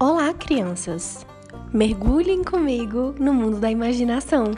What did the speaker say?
Olá, crianças! Mergulhem comigo no mundo da imaginação.